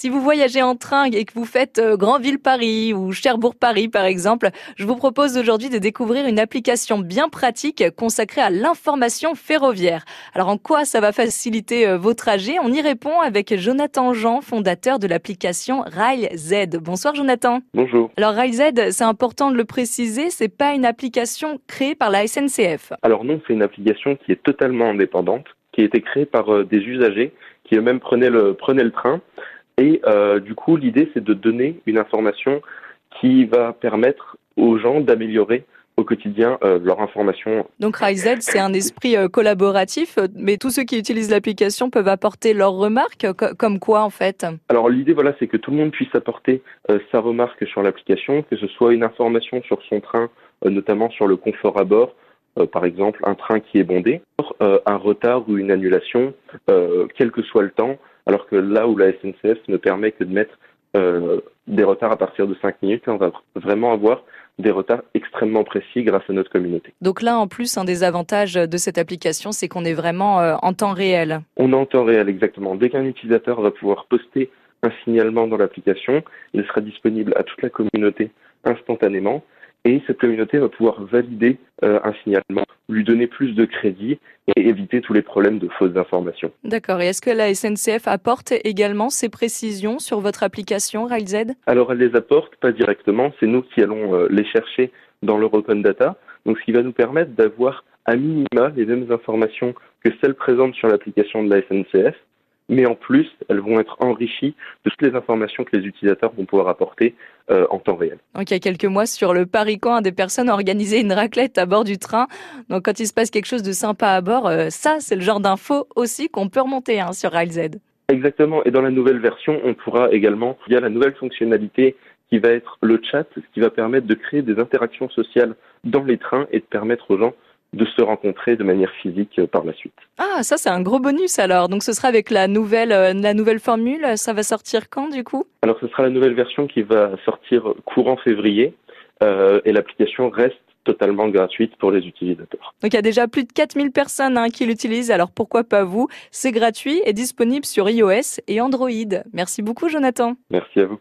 Si vous voyagez en train et que vous faites euh, Grandville-Paris ou Cherbourg-Paris par exemple, je vous propose aujourd'hui de découvrir une application bien pratique consacrée à l'information ferroviaire. Alors en quoi ça va faciliter euh, vos trajets? On y répond avec Jonathan Jean, fondateur de l'application RailZ. Bonsoir Jonathan. Bonjour. Alors RailZ, c'est important de le préciser, c'est pas une application créée par la SNCF. Alors non, c'est une application qui est totalement indépendante, qui a été créée par euh, des usagers qui eux-mêmes prenaient le, prenaient le train. Et euh, du coup, l'idée, c'est de donner une information qui va permettre aux gens d'améliorer au quotidien euh, leur information. Donc RiseZ, c'est un esprit euh, collaboratif, mais tous ceux qui utilisent l'application peuvent apporter leurs remarques, comme quoi en fait? Alors l'idée, voilà, c'est que tout le monde puisse apporter sa remarque sur l'application, que ce soit une information sur son train, notamment sur le confort à bord, par exemple un train qui est bondé, un retard ou une annulation, quel que soit le temps, alors que là où la SNCF ne permet que de mettre euh, des retards à partir de 5 minutes, on va vraiment avoir des retards extrêmement précis grâce à notre communauté. Donc là, en plus, un des avantages de cette application, c'est qu'on est vraiment euh, en temps réel. On est en temps réel, exactement. Dès qu'un utilisateur va pouvoir poster un signalement dans l'application, il sera disponible à toute la communauté instantanément et cette communauté va pouvoir valider euh, un signalement, lui donner plus de crédit et éviter tous les problèmes de fausses informations. D'accord. Et est-ce que la SNCF apporte également ces précisions sur votre application RailZ Alors elle les apporte pas directement, c'est nous qui allons euh, les chercher dans l'Eurocon Data, donc ce qui va nous permettre d'avoir à minima les mêmes informations que celles présentes sur l'application de la SNCF, mais en plus, elles vont être enrichies de toutes les informations que les utilisateurs vont pouvoir apporter euh, en temps réel. Donc, il y a quelques mois, sur le Paris-Camp, des personnes ont organisé une raclette à bord du train. Donc, quand il se passe quelque chose de sympa à bord, euh, ça, c'est le genre d'infos aussi qu'on peut remonter hein, sur RailZ. Exactement. Et dans la nouvelle version, on pourra également, via la nouvelle fonctionnalité qui va être le chat, ce qui va permettre de créer des interactions sociales dans les trains et de permettre aux gens de se rencontrer de manière physique euh, par la suite. Ah, ça c'est un gros bonus alors. Donc ce sera avec la nouvelle, euh, la nouvelle formule. Ça va sortir quand du coup? Alors ce sera la nouvelle version qui va sortir courant février euh, et l'application reste totalement gratuite pour les utilisateurs. Donc il y a déjà plus de 4000 personnes hein, qui l'utilisent, alors pourquoi pas vous? C'est gratuit et disponible sur iOS et Android. Merci beaucoup Jonathan. Merci à vous.